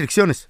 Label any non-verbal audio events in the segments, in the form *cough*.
restricciones.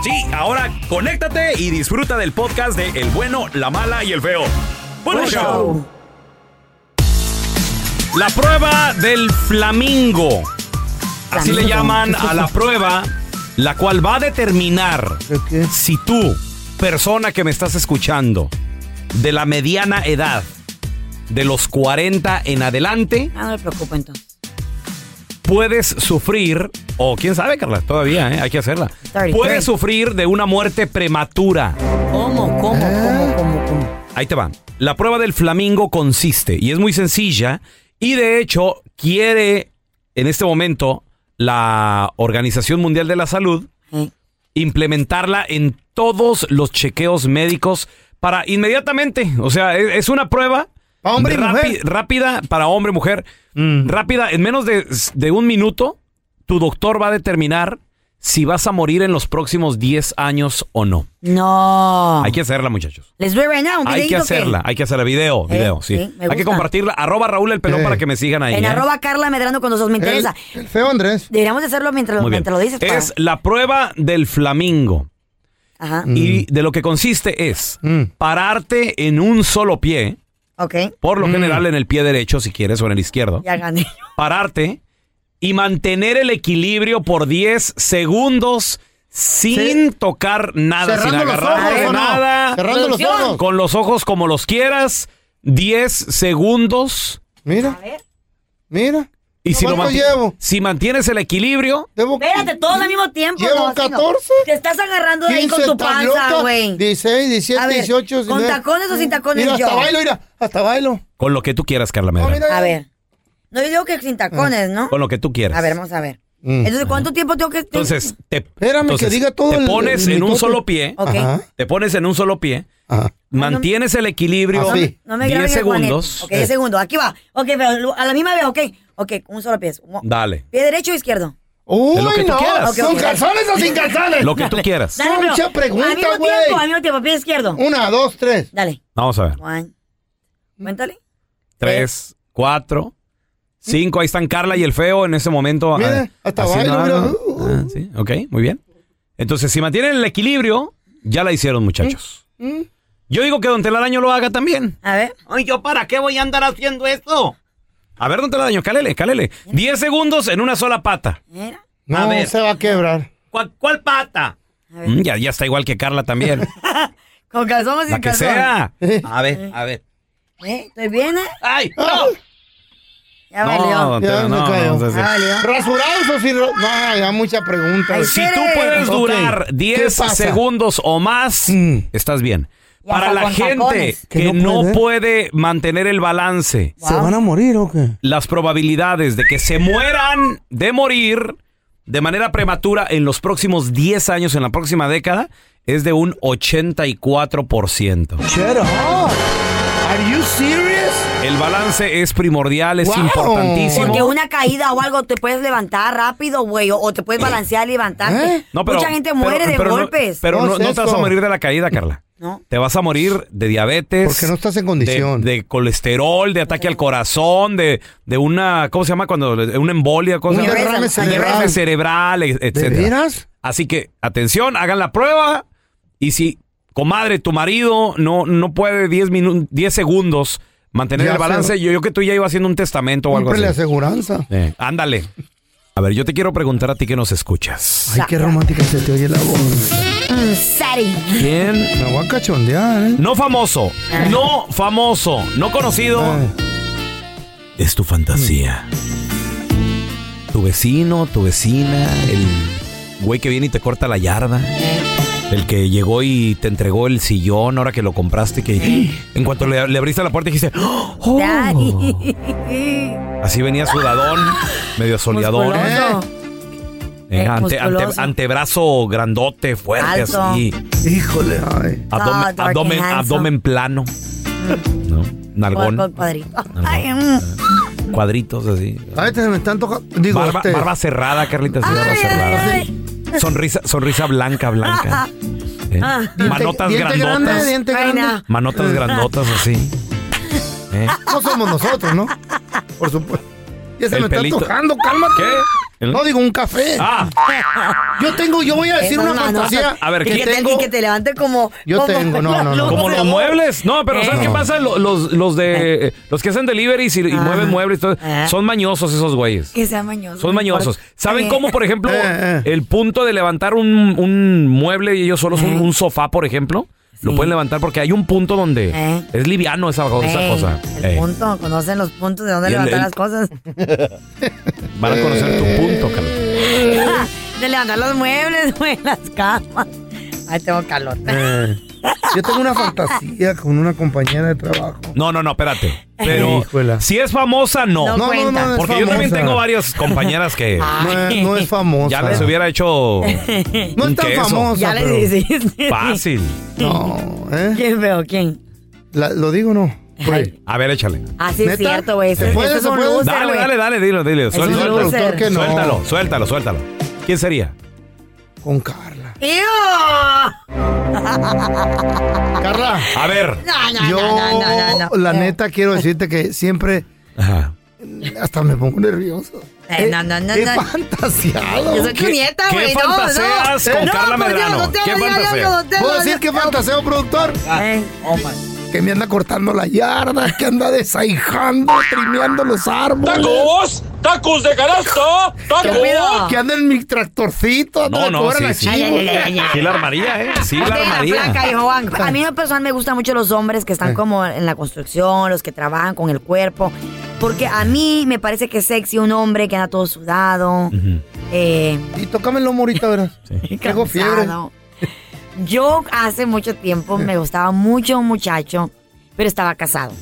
Sí, ahora conéctate y disfruta del podcast de El bueno, la mala y el feo. ¡Buen Buen show! show. La prueba del flamingo. Así le llaman ¿qué es a la *laughs* prueba, la cual va a determinar si tú, persona que me estás escuchando, de la mediana edad, de los 40 en adelante, Ah, no me preocupo entonces. puedes sufrir, o quién sabe, Carla, todavía, ¿eh? hay que hacerla. 33. Puedes sufrir de una muerte prematura. ¿Cómo, cómo, cómo, cómo, cómo? Ahí te va. La prueba del flamingo consiste, y es muy sencilla, y de hecho quiere en este momento la Organización Mundial de la Salud implementarla en todos los chequeos médicos para inmediatamente, o sea, es, es una prueba hombre y mujer. rápida para hombre, mujer, Mm. rápida, en menos de, de un minuto, tu doctor va a determinar si vas a morir en los próximos 10 años o no. No. Hay que hacerla, muchachos. Les doy right now un Hay que hacerla, hay que hacerla. Video, Eh, video, sí. hay que compartirla. Arroba Raúl el pelón Eh. para que me sigan ahí. En ¿eh? arroba Carla Medrano con nosotros me interesa. El, el feo Andrés. Deberíamos de hacerlo mientras, lo- Muy bien. mientras lo dices. para- Es la prueba del flamingo. Ajá. Y de lo que consiste es Mm. pararte en un solo pie, Ok. por Mm. lo general en el pie derecho, si quieres, o en el izquierdo. Ya gané. Pararte y mantener el equilibrio por 10 segundos sin tocar nada, sin Cerrando los agarrar ojos, ¿o no? nada. Cerrando los ojos. Con los ojos como los quieras. 10 segundos. Mira, A ver. mira. Y si, lo ¿Cuánto manti- llevo? si mantienes el equilibrio, Debo Espérate, todos al mismo tiempo. Llevo no, así no. 14. Te estás agarrando de ahí con 15, tu panza, güey. 16, 17, A ver, 18, ¿con 19. tacones o sin tacones Mira, yo? hasta bailo, mira, hasta bailo. con lo que tú quieras, Carla No, Medrano. mira, A ver. No, yo digo que sin tacones, ¿no? Con lo que tú quieras. A ver, vamos a ver. Mm. Entonces, ¿cuánto tiempo tengo que...? Entonces, te, Espérame, entonces, que diga todo te el- pones el en un solo pie. Ok. Ajá. Te pones en un solo pie. Ajá. Mantienes el equilibrio Así. No me 10 graben el Juanet. segundos. Ok, 10 segundos. Aquí va. Ok, pero lo- a la misma vez, ok. Ok, un solo pie. Un- Dale. ¿Pie derecho o izquierdo? Uy, lo que tú no. quieras. Ok, ¿Con ok. calzones o sin calzones? Lo que tú quieras. Dale, pero Mucha pregunta, Al mismo güey. tiempo, al mismo tiempo, pie izquierdo. Una, dos, tres. Dale. Vamos a ver. One. Cuéntale. Tres, cuatro, cinco. Ahí están Carla y el feo en ese momento. Mira, ah, hasta haciendo bailo, algo. mira. Ah, sí, ok, muy bien. Entonces, si mantienen el equilibrio, ya la hicieron, muchachos. Mm. Yo digo que Don Telaraño lo haga también. A ver. Ay, ¿yo para qué voy a andar haciendo esto? A ver, Don Telaraño, cálele, cálele. Diez segundos en una sola pata. Mira. No, A ver. se va a quebrar. ¿Cuál, cuál pata? A ver. Mm, ya, ya está igual que Carla también. *laughs* Con calzón o sin La que calzón. sea. A ver, a ver. ¿Eh? ¿Estoy bien, eh? ¡Ay! Ah, Ya No, valió. don Ya Tela, me no, cayó. no, no, Ya valió. ¿Rasurados o sin No, ya mucha pregunta. Ay, Si tú puedes durar ¿Qué 10 pasa? segundos o más, Mm. estás bien. Ya Para la gente tacones. que, ¿Que no no puede? mantener el balance, ¿Se van a morir o qué? las probabilidades de que se mueran de morir de manera prematura en los próximos 10 años, en la próxima década, es de un 84%. Shut up. Are you serious? El balance es primordial, es Wow. importantísimo. Porque una caída o algo te puedes levantar rápido, güey, o, te puedes balancear y levantarte. ¿Eh? No, pero- Mucha gente pero- muere de pero no- golpes. pero No no, te vas a morir de la caída, Carla. ¿No? Te vas a morir de diabetes. Porque no estás en condición. De, de colesterol, de ataque al corazón, de, de una, ¿cómo se llama? Cuando una embolia, ¿cómo se Un derrame cerebral. Derrame cerebral, e- ¿De etcétera. veras? Así que, atención, hagan la prueba. Y si, comadre, tu marido no, no puede 10 minu- 10 segundos mantener Ya el balance, yo, yo que tú ya iba haciendo un testamento o algo Cómprele así. aseguranza. Eh, ándale. A ver, yo te quiero preguntar a ti que nos escuchas. Ay, qué romántica se te oye la voz. Mm, Sari. ¿Quién? Me voy a cachondear, ¿eh? No famoso, no famoso, no conocido. Ay. Es tu fantasía. Tu vecino, tu vecina, el güey que viene y te corta la yarda. El que llegó y te entregó el sillón ahora que lo compraste, que en cuanto le, le abriste la puerta dijiste, ¡Oh! Daddy. así venía sudadón, medio soleador. Musculoso. Eh, Eh, ante- antebrazo grandote, fuerte, Alto. así. Híjole, ay. Abdomen, plano. ¿No? Nalgón. Cuadrito. Ay, mm. Cuadritos así. Ay, te me están tocando. Digo, Barba, este, barba cerrada, Carlita, sí, barba Ay, cerrada. ay, Sonrisa, sonrisa blanca, blanca. Eh, diente- Manotas diente grande, grandotas. diente Ay, grande. no. Manotas grandotas así. Eh, No somos nosotros, ¿no? Por supuesto. Ya se El me pelito. está tocando, cálmate. ¿Qué? El- No digo un café. Ah, *laughs* Yo tengo, yo voy a decir una fantasía. A ver, Y ¿qué que, te, tengo? que te levante como. Yo como tengo, no, no, no. como los muebles. No, pero ¿sabes Eh. qué pasa? Lo- Los, los de eh, los que hacen deliveries y, y Ajá. mueven muebles, y todo, Eh. son mañosos esos güeyes. Que sea mañoso. Son mañosos. importa. ¿Saben Eh, cómo, por ejemplo, Eh, eh. el punto de levantar un, un mueble y ellos solos, un, Eh. un sofá, por ejemplo? Lo pueden levantar porque hay un punto donde Eh. es liviano esa, esa ey, cosa. El Ey, punto, conocen los puntos de dónde Y el- levantar el- las cosas. *laughs* Van a conocer tu punto, Carlos. *laughs* de levantar los muebles, *laughs* güey, las camas. Ay, tengo calor. Eh, yo tengo una fantasía con una compañera de trabajo. No, no, no, espérate. Pero Híjola. si es famosa, no. No No, no, cuenta. no, es porque yo también tengo varias compañeras que *laughs* No es, no es famosa. ya les hubiera hecho *laughs* No un es tan queso. famosa. Ya pero- le dijiste. Fácil. No, ¿eh? ¿Quién veo? ¿Quién? La- ¿Lo digo o no? A ver, échale. Ah, sí, es ¿Neta? cierto, güey. ¿Se Ese- puede, ese es se un puede? loser, Dale, güey. dale, dale, dilo, dilo. Es Suel- un Suéltalo, loser. que no. suéltalo, suéltalo, suéltalo. ¿Quién sería? Con Carla. ¡Ew! Carla, A ver. No, no, yo no, no, no, no, no. la Eh, neta quiero decirte que siempre Ajá. hasta me pongo nervioso. Eh, no, no, no, Qué no. fantasiado. Yo soy tu ¿Qué- nieta, güey. No, fantaseas no. con No, Carla Dios, Medrano? no ¿Qué te ¿Puedo decir qué fantaseo, productor? Eh, Que me anda cortando la yarda, que anda desaijando, trimeando los árboles. ¡Tacos! ¡Tacos de canasta! Estúpido. Que anda en mi tractorcito, No, no, sí, la sí. Ay, ay, ay. Sí la armaría, ¿eh? Sí No la armaría. Juan. A mí en personal me gustan mucho los hombres que están como en la construcción, los que trabajan con el cuerpo. Porque a mí me parece que es sexy un hombre que anda todo sudado. Ujú. eh, Y tócame el lomo ahorita, verás. *laughs* Tengo fiebre. cansado. Yo hace mucho tiempo me gustaba mucho un muchacho, pero estaba casado.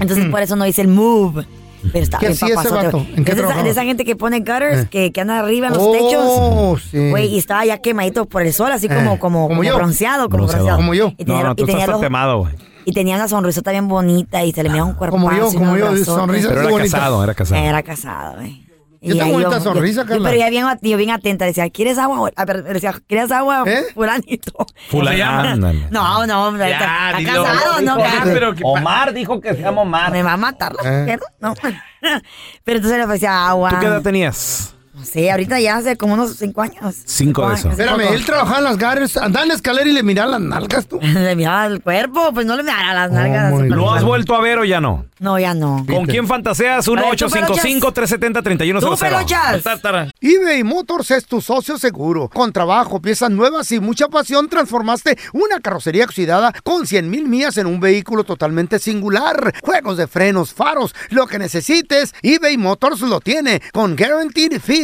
Entonces por eso no hice el move. Pero estaba ¿Qué bien hacía ese vato? ¿En qué Es de, esa, de esa gente que pone gutters, Eh. que, que anda arriba en los Oh, techos. sí. Güey, y estaba ya quemadito por el sol, así como, Eh, como, como como yo. bronceado, como Bronceado. bronceado. Como yo. Y tenía, No, no, y tú tenía estás los- temado, güey. y tenía una sonrisota bien bonita y se le veía un cuerpo. Como yo, como yo, sonrisa Pero era bonita. casado, era casado. Era casado, güey. Yo Y tengo bonita sonrisa, yo- Carla. Pero ya bien, yo bien atenta, decía, ¿quieres agua? A ver, decía, ¿quieres agua? ¿Eh? Fulanito. Ándale. No, no, hombre, está, está casado, no, claro. Omar dijo que se llama Omar. Me va a matar la Eh. mujer, ¿no? *laughs* Pero entonces le ofrecía agua. ¿Tú qué edad tenías? No sé, ahorita ya hace como unos cinco años. Cinco de esos. años, Espérame, él trabajaba en las garras, andaba en la escalera y le miraba las nalgas tú. *laughs* Le miraba el cuerpo, pues no le miraba las nalgas. Oh, por ¿Lo has vuelto a ver o ya no? No, ya no. ¿Con quién fantaseas? A ver, ¿tú, 1-855-370-3100. ¿Tú, pelochas? Tátara. eBay Motors es tu socio seguro. Con trabajo, piezas nuevas y mucha pasión, transformaste una carrocería oxidada con 100 mil millas en un vehículo totalmente singular. Juegos de frenos, faros, lo que necesites, eBay Motors lo tiene. Con Guaranteed Fit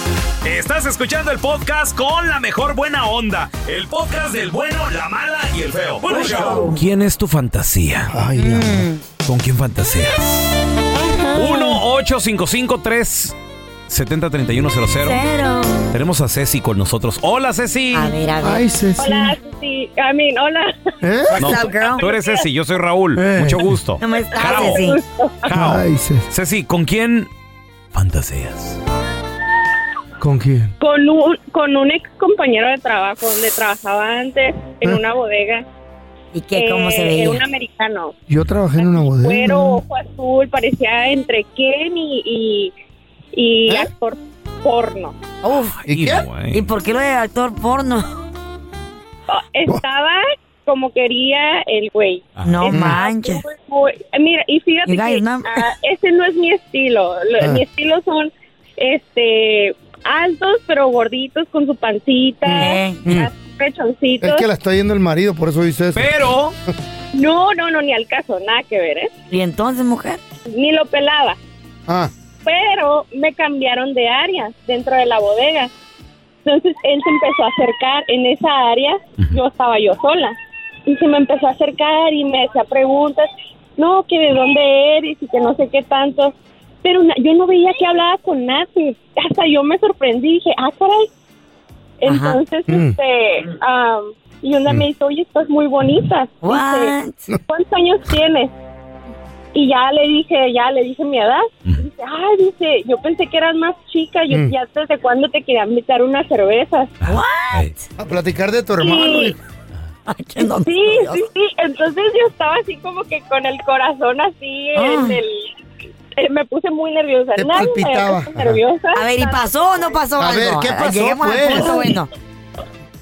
Estás escuchando el podcast con la mejor buena onda. El podcast del bueno, la mala y el feo. Bueno, show. ¿Quién es tu fantasía? Ay, Mm. ¿Con quién fantaseas? 1-855-370-3100. Cero. Tenemos a Ceci con nosotros. Hola, Ceci. A ver, a ver. Ay, Ceci. Hola, sí, I mean, hola. ¿Eh? No, What's up, girl? tú eres Ceci, yo soy Raúl. Eh. Mucho gusto. ¿Cómo estás. Ceci? Ay, Ceci. Ceci, ¿con quién fantaseas? ¿Con quién? Con un, con un ex compañero de trabajo donde trabajaba antes en ¿Eh? una bodega. ¿Y qué? ¿Cómo Eh, se veía? Era un americano. Yo trabajé en una bodega. Cuero, ojo azul, parecía entre Ken y, y, y ¿Eh? actor porno. Uf. ¿Y qué? güey. ¿Y por qué lo de actor porno? Ah, Estaba como quería el güey. No manches. Muy- muy- mira, y fíjate que ah, ese no es mi estilo. Lo- Ah. Mi estilo son este altos pero gorditos con su pancita, Eh. pechoncitos. Es que la está yendo el marido, por eso dice eso. Pero, *laughs* No, no, no, ni al caso, nada que ver, ¿eh? ¿Y entonces, mujer? Ni lo pelaba. Ah, Pero me cambiaron de área dentro de la bodega. Entonces él se empezó a acercar en esa área, yo estaba yo sola. Y se me empezó a acercar y me hacía preguntas, no, que de dónde eres y que no sé qué tanto. Pero na- yo no veía que hablaba con nadie. Hasta yo me sorprendí, dije, ah, caray. Entonces, Mm. este, am, y una me dice, oye, estás muy bonita. Dice? ¿cuántos años tienes? Y ya le dije, ya le dije mi edad. Dice, ay, dice, yo pensé que eras más chica, yo Mm. ya desde cuándo te quería invitar unas cervezas. A platicar de tu hermano. Sí. Ay, Sí, sí, sí, entonces yo estaba así como que con el corazón así Ah. en el... eh, me puse muy nerviosa. Te Nadie me palpitaba. puesto nerviosa. A ver, ¿y pasó o no pasó A algo? ver, ¿qué pasó, Lleguemos al pues? punto bueno.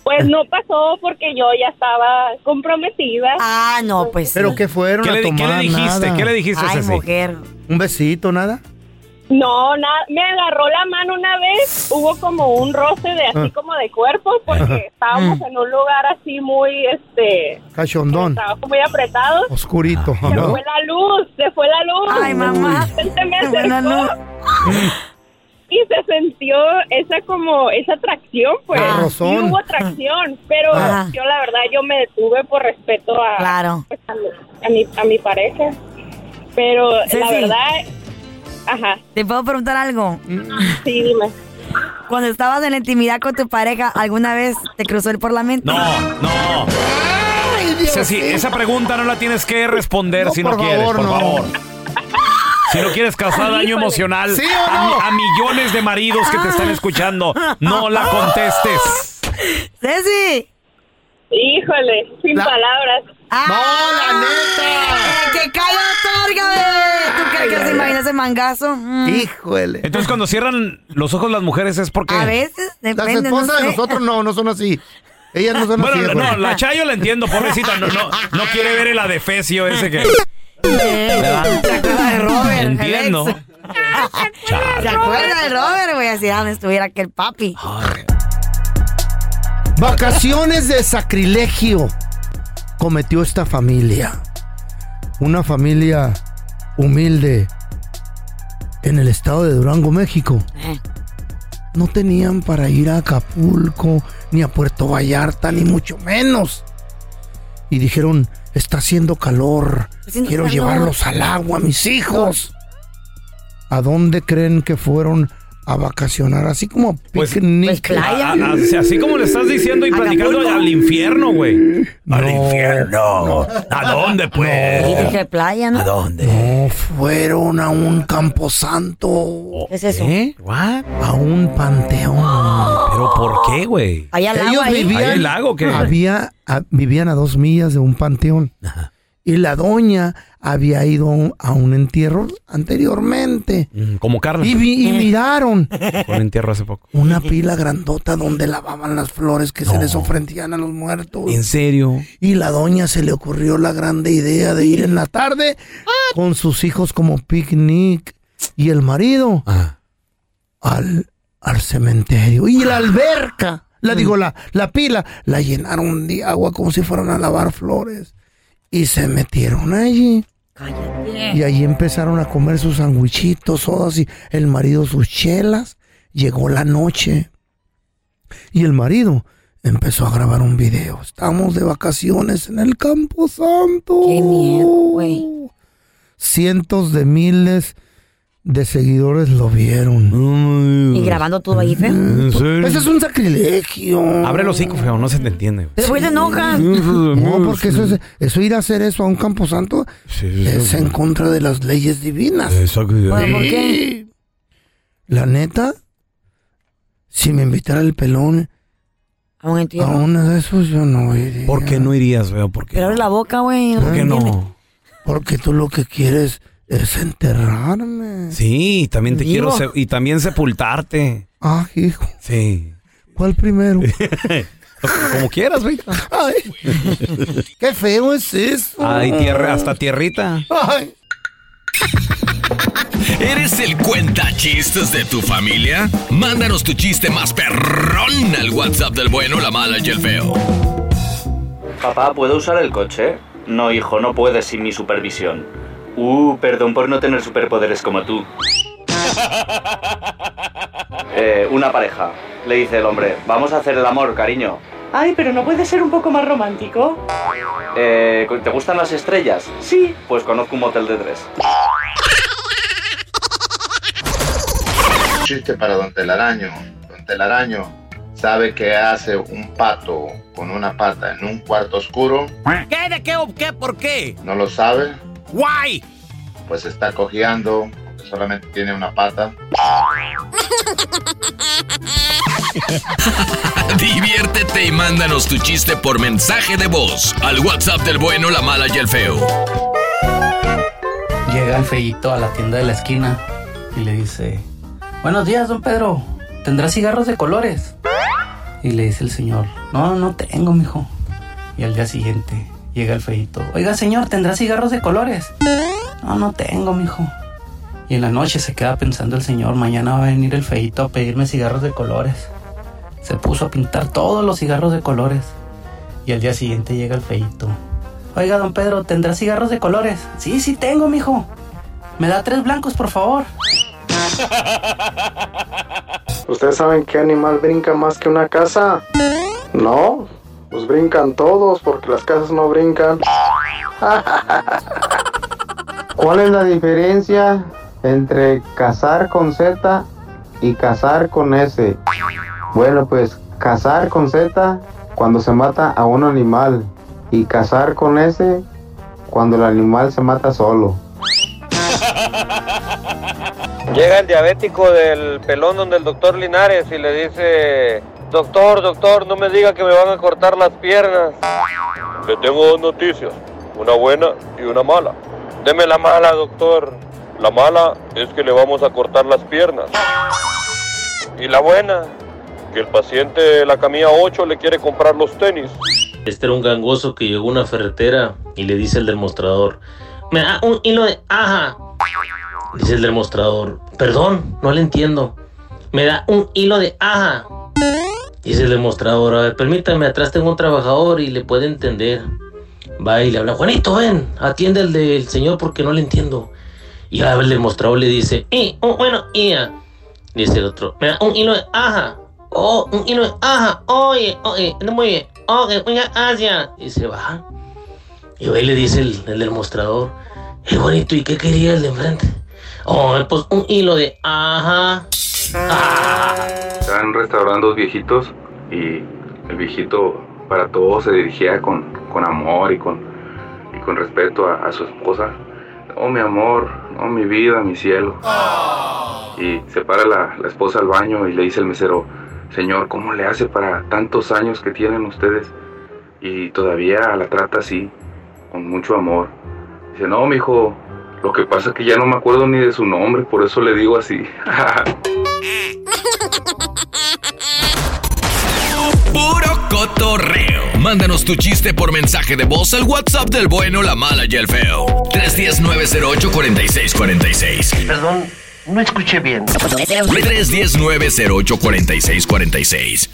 Pues no pasó porque yo ya estaba comprometida. Ah, no, pues ¿Pero sí. qué fueron ¿Qué a le, qué tomar? le dijiste? Nada. ¿Qué le dijiste, Ay, mujer. ¿Un besito, nada? No, nada, me agarró la mano una vez, hubo como un roce de así Ah. como de cuerpos porque estábamos Mm. en un lugar así muy, este, Cachondón. trabajo muy apretado. Oscurito. Se fue la luz, se fue la luz. Ay, mamá. Él se me Se fue la acercó y se sintió esa como, esa atracción, pues. Ah. Sí hubo atracción, pero Ah. yo la verdad yo me detuve por respeto a, Claro. pues, a, mi, a mi, a mi pareja. Pero la verdad, ajá, ¿Te puedo preguntar algo? sí, dime. Cuando estabas en la intimidad con tu pareja, ¿alguna vez te cruzó el por la mente? No, no. Ay, Dios Ceci, mío. esa pregunta no la tienes que responder No, si no por quieres, favor, por no. favor. Si no quieres causar daño Híjole. emocional ¿Sí o a, no? a millones de maridos que te están escuchando, no la contestes. ¡Ceci! Híjole, sin La- palabras. ¡Ah! ¡No, la neta! ¡Que caiga otorga, bebé! ¿Tú crees que se imagina ese mangazo? Mm. Híjole. Entonces cuando cierran los ojos las mujeres es porque... A veces, Las depende, esposas no de nosotros no, no son así. Ellas no son Bueno, así. no, güey. la Chayo la entiendo, pobrecita, no, no, no quiere ver el adefesio ese que... ¿Se acuerda de Robert? Entiendo. ¿Se acuerda de Robert? Voy a decir, ¿dónde estuviera aquel papi? Vacaciones de sacrilegio cometió esta familia. Una familia humilde en el estado de Durango, México. Eh. No tenían para ir a Acapulco, ni a Puerto Vallarta, ni mucho menos. Y dijeron, está haciendo calor, quiero calor. llevarlos al agua, mis hijos. ¿A dónde creen que fueron a vacacionar? Así como Pues- picnic. pues, playa. A- a- *laughs* así, así como le estás diciendo y platicando al infierno, güey. Al No, infierno. ¿A dónde, Y pues? dije playa, ¿no? dónde? No, fueron a un camposanto, ¿Qué es eso? ¿Eh? ¿What? a un panteón. ¿Pero por qué, güey? Allá al Ellos agua ahí. vivían, ¿Hay el lago qué? Había, a- vivían a dos millas de un panteón. Y la doña había ido a un- entierro anteriormente. Como Carla. Y, vi- y miraron un entierro hace poco. una pila grandota donde lavaban las flores que se les ofrecían a los muertos. ¿En serio? Y la doña se le ocurrió la grande idea de ir en la tarde con sus hijos como picnic y el marido Ah. al, al cementerio. Y la alberca, la digo, la, la pila, la llenaron de agua como si fueran a lavar flores. Y se metieron allí. Y allí empezaron a comer sus sandwichitos, sodas y el marido sus chelas. Llegó la noche. Y el marido empezó a grabar un video. Estamos de vacaciones en el Campo Santo. Qué miedo, güey. Cientos de miles de seguidores lo vieron. Y grabando todo ahí, feo. ¿En serio? Ese es un sacrilegio. Abre los hocico, feo, no se te entiende. Después te enojas. No, porque eso, es, eso ir a hacer eso a un camposanto Sí, sí, es sí. en contra de las leyes divinas. Exacto. Bueno, ¿por qué? La neta, si me invitara el pelón A un a entierro. uno de esos, yo no iría. ¿Por qué no irías, feo? ¿Por qué? Pero abre la boca, güey. ¿Por qué no? Porque tú lo que quieres es enterrarme. Sí, también te Vivo. quiero se- y también sepultarte. Ah, hijo. Sí. ¿Cuál primero? *laughs* Como quieras, güey. Ay, qué feo es eso. Ay, tierra, hasta tierrita. Ay. ¿Eres el cuenta chistes de tu familia? Mándanos tu chiste más perrón al WhatsApp del bueno, la mala y el feo. Papá, ¿puedo usar el coche? No, hijo, no puedes sin mi supervisión. Uh, perdón por no tener superpoderes como tú. *laughs* Eh, una pareja. Le dice el hombre, vamos a hacer el amor, cariño. Ay, pero no puede ser un poco más romántico. Eh, ¿Te gustan las estrellas? Sí. Pues conozco un motel de tres. Chiste para Don Telaraño. Don Telaraño, ¿sabe qué hace un pato con una pata en un cuarto oscuro? ¿Qué? ¿De qué? ¿O qué? ¿Por qué? ¿No lo sabe? Guay. Pues está cojeando, solamente tiene una pata. *laughs* Diviértete y mándanos tu chiste por mensaje de voz al WhatsApp del bueno, la mala y el feo. Llega el feíto a la tienda de la esquina y le dice, Buenos días, don Pedro, ¿tendrá cigarros de colores? Y le dice el señor, No, no tengo, mijo. Y al día siguiente llega el feíto, Oiga, señor, ¿tendrá cigarros de colores? No, no tengo, mijo. Y en la noche se queda pensando el señor, mañana va a venir el feíto a pedirme cigarros de colores. Se puso a pintar todos los cigarros de colores. Y al día siguiente llega el feíto. Oiga, don Pedro, ¿tendrá cigarros de colores? Sí, sí tengo, mijo. ¿Me da tres blancos, por favor? *laughs* ¿Ustedes saben qué animal brinca más que una casa? No, pues brincan todos porque las casas no brincan. ¿Cuál es la diferencia entre cazar con Z y cazar con S? Bueno, pues cazar con Z cuando se mata a un animal y cazar con S cuando el animal se mata solo. Llega el diabético del pelón donde el doctor Linares y le dice, doctor, doctor, no me diga que me van a cortar las piernas. Le tengo dos noticias, una buena y una mala. Deme la mala, doctor. La mala es que le vamos a cortar las piernas. Y la buena, que el paciente de la camilla 8 le quiere comprar los tenis. Este era un gangoso que llegó a una ferretera y le dice el del mostrador, me da un hilo de aja. Dice el del mostrador, perdón, no le entiendo. Me da un hilo de aja. Dice el demostrador, a ver, permítame, atrás tengo un trabajador y le puede entender. Va y le habla, Juanito, ven, atiende al del señor porque no le entiendo. Y el demostrador le dice, eh, oh, bueno, ia. Dice el otro, me da un hilo de aja. Oh, un hilo de aja. Oye, oye, muy bien. Oye, hacia. Y se va. Y y le dice el, el del mostrador, eh, Juanito, ¿y qué quería el de enfrente? Oh, pues un hilo de aja. Estaban en un restaurante dos viejitos y el viejito para todos se dirigía con, con amor y con, y con respeto a, a su esposa. Oh, mi amor, oh, mi vida, mi cielo. Y se para la, la esposa al baño y le dice el mesero, Señor, ¿cómo le hace para tantos años que tienen ustedes? Y todavía la trata así. con mucho amor. Dice, no, mijo, lo que pasa es que ya no me acuerdo ni de su nombre, por eso le digo así. *laughs* Puro cotorreo. Mándanos tu chiste por mensaje de voz al WhatsApp del bueno, la mala y el feo. 310-908-4646. Perdón, no escuché bien. 310-908-4646.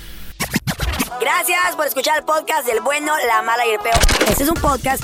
Gracias por escuchar el podcast del bueno, la mala y el peor. Este es un podcast